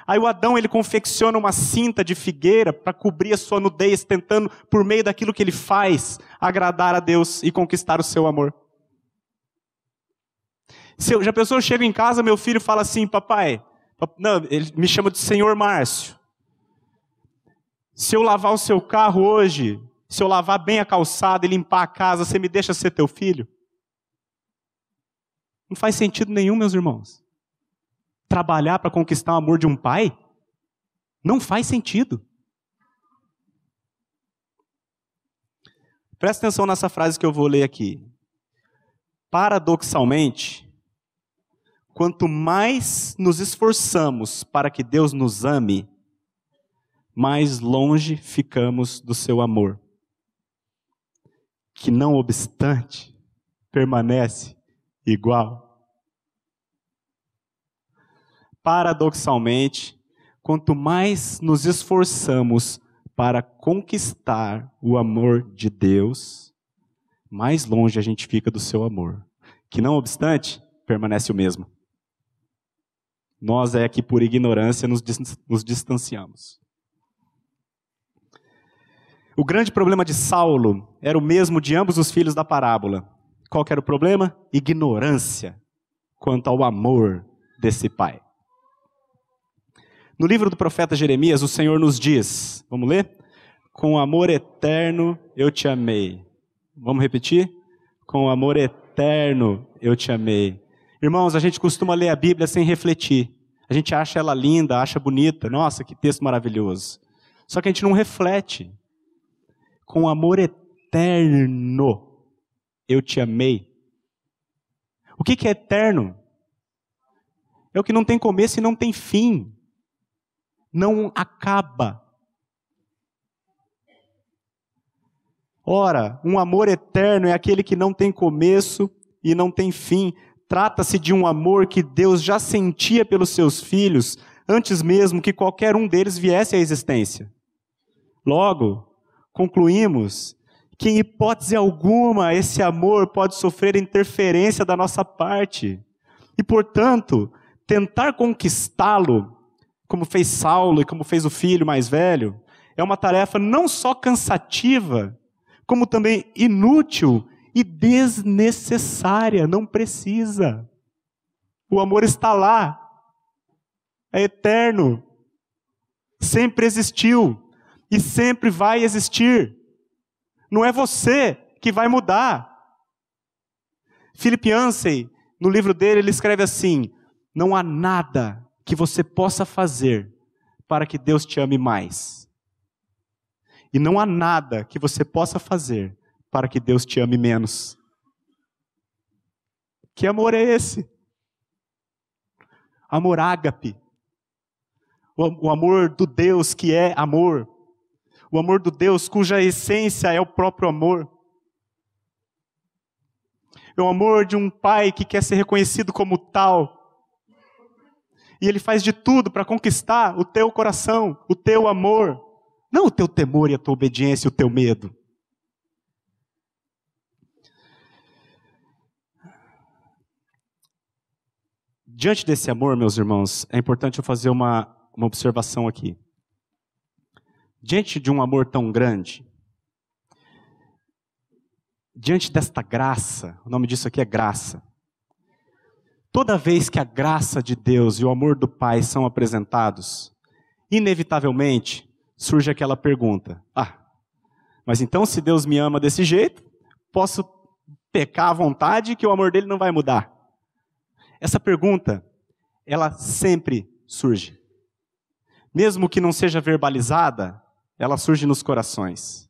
[SPEAKER 1] Aí o Adão ele confecciona uma cinta de figueira para cobrir a sua nudez, tentando por meio daquilo que ele faz agradar a Deus e conquistar o seu amor. Se eu, já pensou, eu chego em casa, meu filho fala assim, papai, não, ele me chama de Senhor Márcio. Se eu lavar o seu carro hoje, se eu lavar bem a calçada e limpar a casa, você me deixa ser teu filho? Não faz sentido nenhum, meus irmãos. Trabalhar para conquistar o amor de um pai? Não faz sentido. Presta atenção nessa frase que eu vou ler aqui. Paradoxalmente, quanto mais nos esforçamos para que Deus nos ame, mais longe ficamos do seu amor, que não obstante permanece igual. Paradoxalmente, quanto mais nos esforçamos para conquistar o amor de Deus, mais longe a gente fica do seu amor, que não obstante, permanece o mesmo. Nós é que por ignorância nos, distanciamos. O grande problema de Saulo era o mesmo de ambos os filhos da parábola. Qual era o problema? Ignorância quanto ao amor desse pai. No livro do profeta Jeremias, o Senhor nos diz, vamos ler? Com amor eterno eu te amei. Vamos repetir? Com amor eterno eu te amei. Irmãos, a gente costuma ler a Bíblia sem refletir. A gente acha ela linda, acha bonita. Nossa, que texto maravilhoso. Só que a gente não reflete. Com amor eterno eu te amei. O que, que é eterno? É o que não tem começo e não tem fim não acaba. Ora, um amor eterno é aquele que não tem começo e não tem fim. Trata-se de um amor que Deus já sentia pelos seus filhos antes mesmo que qualquer um deles viesse à existência. Logo, concluímos que, em hipótese alguma, esse amor pode sofrer interferência da nossa parte. E, portanto, tentar conquistá-lo como fez Saulo e como fez o filho mais velho, é uma tarefa não só cansativa, como também inútil e desnecessária, não precisa. O amor está lá, é eterno, sempre existiu e sempre vai existir. Não é você que vai mudar. Philip Yancey, no livro dele, ele escreve assim: não há nada que você possa fazer para que Deus te ame mais. E não há nada que você possa fazer para que Deus te ame menos. Que amor é esse? Amor ágape. O amor do Deus que é amor. O amor do Deus cuja essência é o próprio amor. É o amor de um pai que quer ser reconhecido como tal e ele faz de tudo para conquistar o teu coração, o teu amor, não o teu temor e a tua obediência o teu medo. Diante desse amor, meus irmãos, é importante eu fazer uma, uma observação aqui. Diante de um amor tão grande, diante desta graça, o nome disso aqui é graça, Toda vez que a graça de Deus e o amor do Pai são apresentados, inevitavelmente surge aquela pergunta: Ah, mas então se Deus me ama desse jeito, posso pecar à vontade que o amor dele não vai mudar? Essa pergunta, ela sempre surge. Mesmo que não seja verbalizada, ela surge nos corações.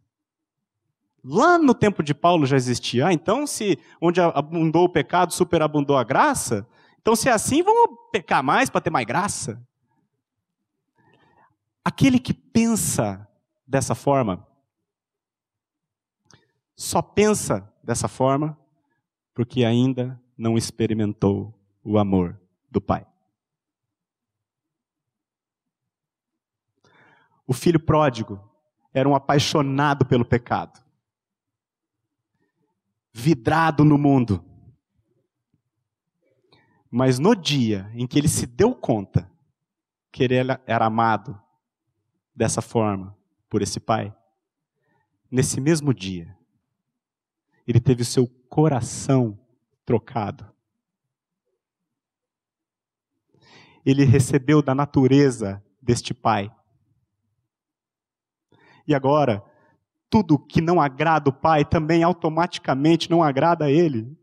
[SPEAKER 1] Lá no tempo de Paulo já existia. Ah, então se onde abundou o pecado, superabundou a graça, então se é assim, vamos pecar mais para ter mais graça? Aquele que pensa dessa forma, só pensa dessa forma porque ainda não experimentou o amor do Pai. O filho pródigo era um apaixonado pelo pecado vidrado no mundo. Mas no dia em que ele se deu conta que ele era amado dessa forma por esse pai, nesse mesmo dia, ele teve o seu coração trocado. Ele recebeu da natureza deste pai. E agora, tudo que não agrada o Pai também automaticamente não agrada a Ele.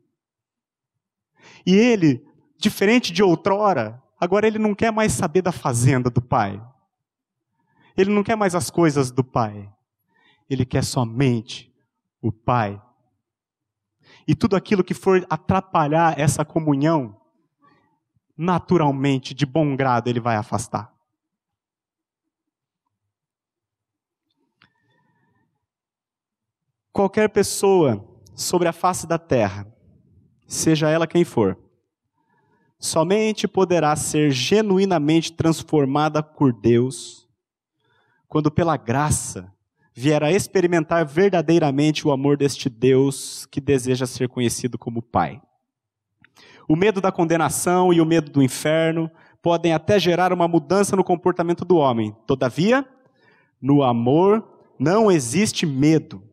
[SPEAKER 1] E ele, diferente de outrora, agora ele não quer mais saber da fazenda do Pai. Ele não quer mais as coisas do Pai. Ele quer somente o Pai. E tudo aquilo que for atrapalhar essa comunhão, naturalmente, de bom grado, ele vai afastar. Qualquer pessoa sobre a face da terra, seja ela quem for, somente poderá ser genuinamente transformada por Deus quando, pela graça, vier a experimentar verdadeiramente o amor deste Deus que deseja ser conhecido como Pai. O medo da condenação e o medo do inferno podem até gerar uma mudança no comportamento do homem. Todavia, no amor não existe medo.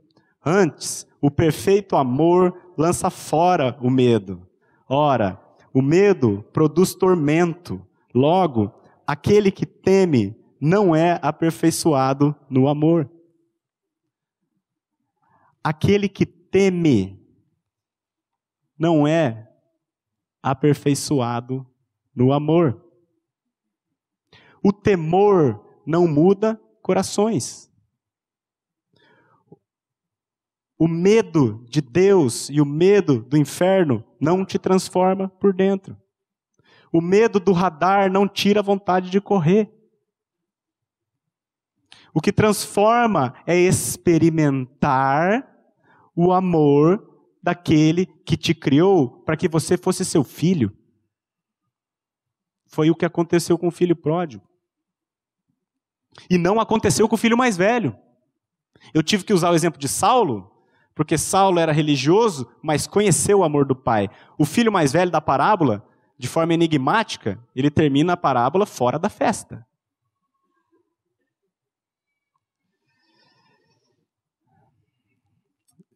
[SPEAKER 1] Antes, o perfeito amor lança fora o medo. Ora, o medo produz tormento. Logo, aquele que teme não é aperfeiçoado no amor. Aquele que teme não é aperfeiçoado no amor. O temor não muda corações. O medo de Deus e o medo do inferno não te transforma por dentro. O medo do radar não tira a vontade de correr. O que transforma é experimentar o amor daquele que te criou para que você fosse seu filho. Foi o que aconteceu com o filho pródigo. E não aconteceu com o filho mais velho. Eu tive que usar o exemplo de Saulo, porque Saulo era religioso, mas conheceu o amor do pai. O filho mais velho da parábola, de forma enigmática, ele termina a parábola fora da festa.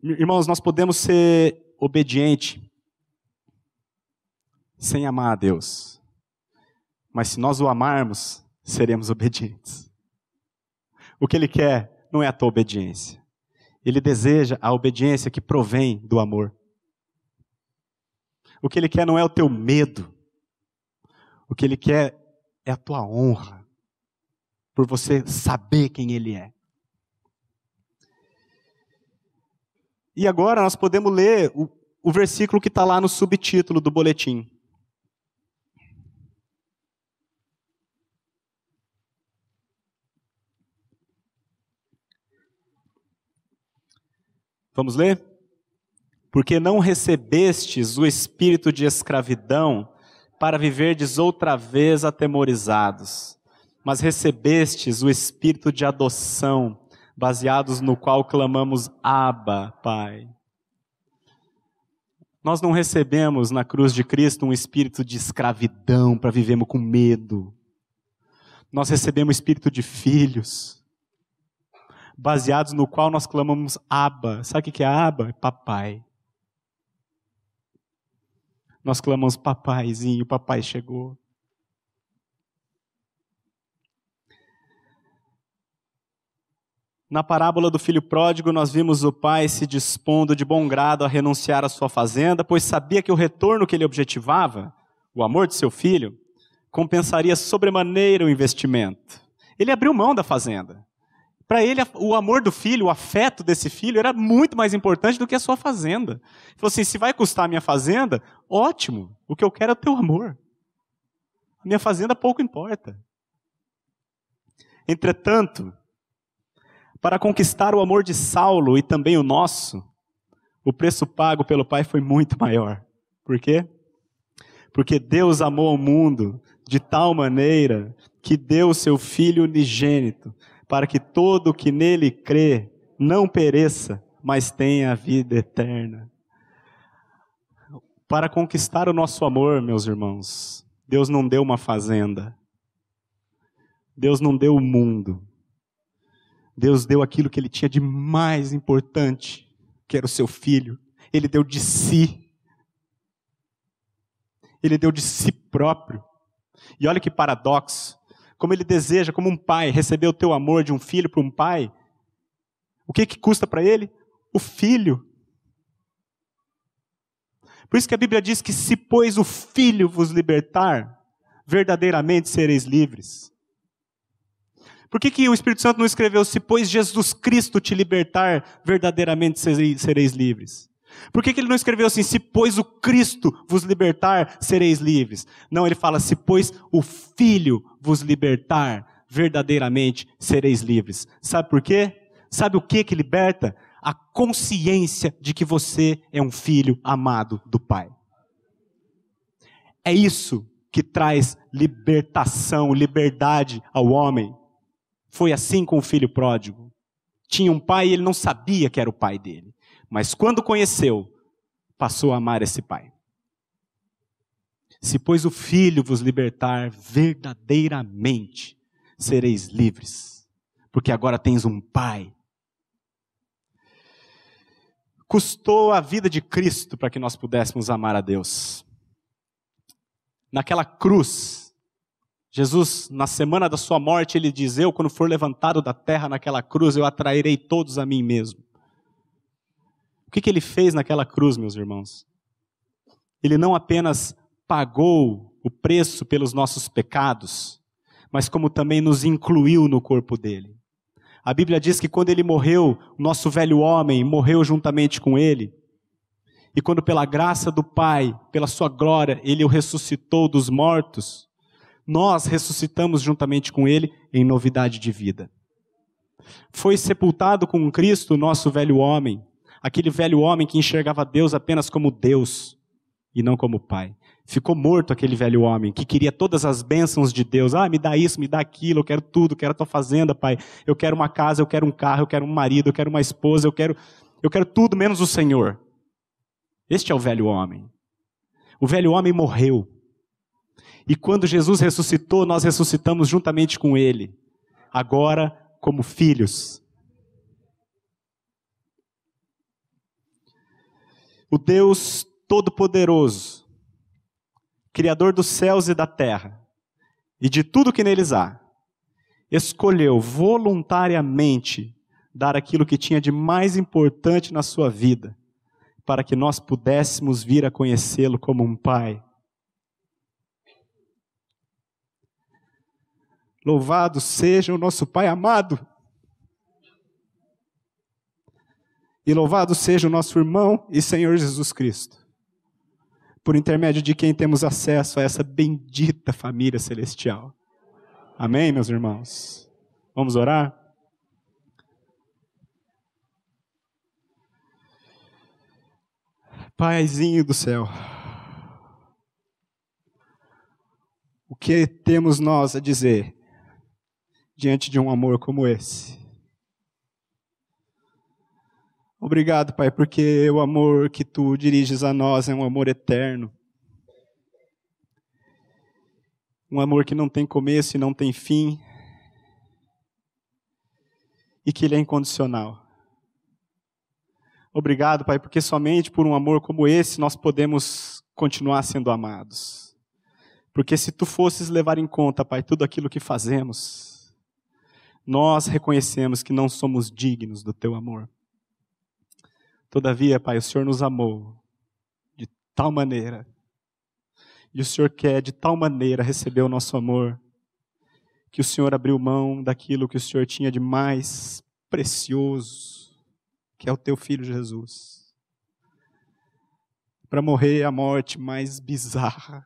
[SPEAKER 1] Irmãos, nós podemos ser obedientes sem amar a Deus. Mas se nós o amarmos, seremos obedientes. O que ele quer não é a tua obediência. Ele deseja a obediência que provém do amor. O que ele quer não é o teu medo. O que ele quer é a tua honra. Por você saber quem ele é. E agora nós podemos ler o, o versículo que está lá no subtítulo do boletim. Vamos ler? Porque não recebestes o espírito de escravidão para viverdes outra vez atemorizados, mas recebestes o espírito de adoção baseados no qual clamamos Abba, Pai. Nós não recebemos na cruz de Cristo um espírito de escravidão para vivermos com medo. Nós recebemos o espírito de filhos, baseados no qual nós clamamos Abba. Sabe o que é Abba? É papai. Nós clamamos papaizinho, papai chegou. Na parábola do filho pródigo, nós vimos o pai se dispondo de bom grado a renunciar à sua fazenda, pois sabia que o retorno que ele objetivava, o amor de seu filho, compensaria sobremaneira o investimento. Ele abriu mão da fazenda. Para ele, o amor do filho, o afeto desse filho, era muito mais importante do que a sua fazenda. Ele falou assim: se vai custar a minha fazenda, ótimo. O que eu quero é o teu amor. A minha fazenda pouco importa. Entretanto, para conquistar o amor de Saulo e também o nosso, o preço pago pelo Pai foi muito maior. Por quê? Porque Deus amou o mundo de tal maneira que deu o seu Filho unigênito, para que todo que nele crê não pereça, mas tenha a vida eterna. Para conquistar o nosso amor, meus irmãos, Deus não deu uma fazenda. Deus não deu o mundo. Deus deu aquilo que ele tinha de mais importante, que era o seu filho. Ele deu de si. Ele deu de si próprio. E olha que paradoxo. Como ele deseja, como um pai, receber o teu amor de um filho para um pai. O que, que custa para ele? O filho. Por isso que a Bíblia diz que se, pois, o filho vos libertar, verdadeiramente sereis livres. Por que, que o Espírito Santo não escreveu, se pois Jesus Cristo te libertar, verdadeiramente sereis livres? Por que, que ele não escreveu assim, se pois o Cristo vos libertar, sereis livres? Não, ele fala, se pois o Filho vos libertar, verdadeiramente sereis livres. Sabe por quê? Sabe o que que liberta? A consciência de que você é um filho amado do Pai. É isso que traz libertação, liberdade ao homem. Foi assim com o filho pródigo. tinha um pai e ele não sabia que era o pai dele. Mas quando conheceu, passou a amar esse pai. Se, pois, o Filho vos libertar, verdadeiramente sereis livres, porque agora tens um Pai. Custou a vida de Cristo para que nós pudéssemos amar a Deus. Naquela cruz, Jesus, na semana da sua morte, ele diz: Eu, quando for levantado da terra naquela cruz, eu atrairei todos a mim mesmo. O que, que ele fez naquela cruz, meus irmãos? Ele não apenas pagou o preço pelos nossos pecados, mas como também nos incluiu no corpo dele. A Bíblia diz que quando ele morreu, o nosso velho homem morreu juntamente com ele. E quando, pela graça do Pai, pela sua glória, ele o ressuscitou dos mortos, nós ressuscitamos juntamente com ele em novidade de vida. Foi sepultado com Cristo nosso velho homem, aquele velho homem que enxergava Deus apenas como Deus e não como Pai. Ficou morto aquele velho homem que queria todas as bênçãos de Deus. Ah, me dá isso, me dá aquilo, eu quero tudo, quero a tua fazenda, pai. Eu quero uma casa, eu quero um carro, eu quero um marido, eu quero uma esposa, eu quero, eu quero tudo menos o Senhor. Este é o velho homem. O velho homem morreu. E quando Jesus ressuscitou, nós ressuscitamos juntamente com ele. Agora, como filhos. O Deus Todo-Poderoso Criador dos céus e da terra, e de tudo que neles há, escolheu voluntariamente dar aquilo que tinha de mais importante na sua vida, para que nós pudéssemos vir a conhecê-lo como um Pai. Louvado seja o nosso Pai amado. E louvado seja o nosso irmão e Senhor Jesus Cristo por intermédio de quem temos acesso a essa bendita família celestial. Amém, meus irmãos? Vamos orar? Paizinho do céu, o que temos nós a dizer diante de um amor como esse? Obrigado, Pai, porque o amor que tu diriges a nós é um amor eterno. Um amor que não tem começo e não tem fim. E que ele é incondicional. Obrigado, Pai, porque somente por um amor como esse nós podemos continuar sendo amados. Porque se tu fosses levar em conta, Pai, tudo aquilo que fazemos, nós reconhecemos que não somos dignos do teu amor. Todavia, Pai, o Senhor nos amou de tal maneira, e o Senhor quer de tal maneira receber o nosso amor, que o Senhor abriu mão daquilo que o Senhor tinha de mais precioso, que é o teu filho Jesus, para morrer a morte mais bizarra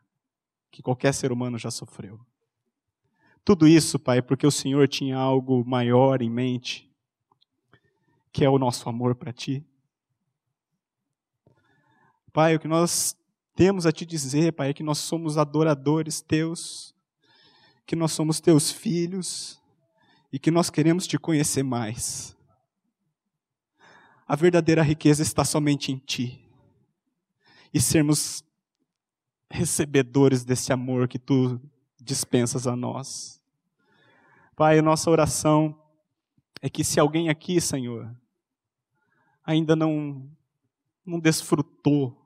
[SPEAKER 1] que qualquer ser humano já sofreu. Tudo isso, Pai, porque o Senhor tinha algo maior em mente, que é o nosso amor para Ti. Pai, o que nós temos a te dizer, Pai, é que nós somos adoradores teus, que nós somos teus filhos e que nós queremos te conhecer mais. A verdadeira riqueza está somente em ti. E sermos recebedores desse amor que tu dispensas a nós. Pai, a nossa oração é que se alguém aqui, Senhor, ainda não não desfrutou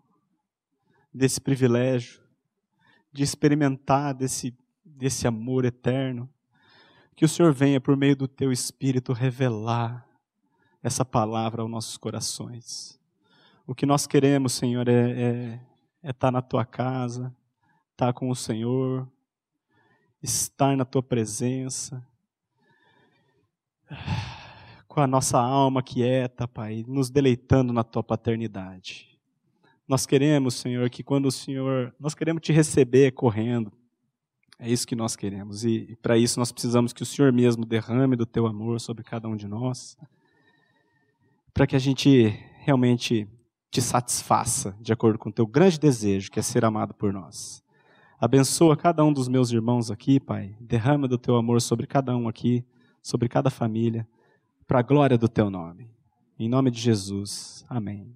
[SPEAKER 1] desse privilégio, de experimentar desse, desse amor eterno. Que o Senhor venha, por meio do teu Espírito, revelar essa palavra aos nossos corações. O que nós queremos, Senhor, é, é, é estar na tua casa, estar com o Senhor, estar na tua presença, com a nossa alma quieta, Pai, nos deleitando na tua paternidade. Nós queremos, Senhor, que quando o Senhor. Nós queremos te receber correndo. É isso que nós queremos. E, e para isso nós precisamos que o Senhor mesmo derrame do teu amor sobre cada um de nós. Para que a gente realmente te satisfaça de acordo com o teu grande desejo, que é ser amado por nós. Abençoa cada um dos meus irmãos aqui, Pai. Derrama do teu amor sobre cada um aqui, sobre cada família, para a glória do teu nome. Em nome de Jesus. Amém.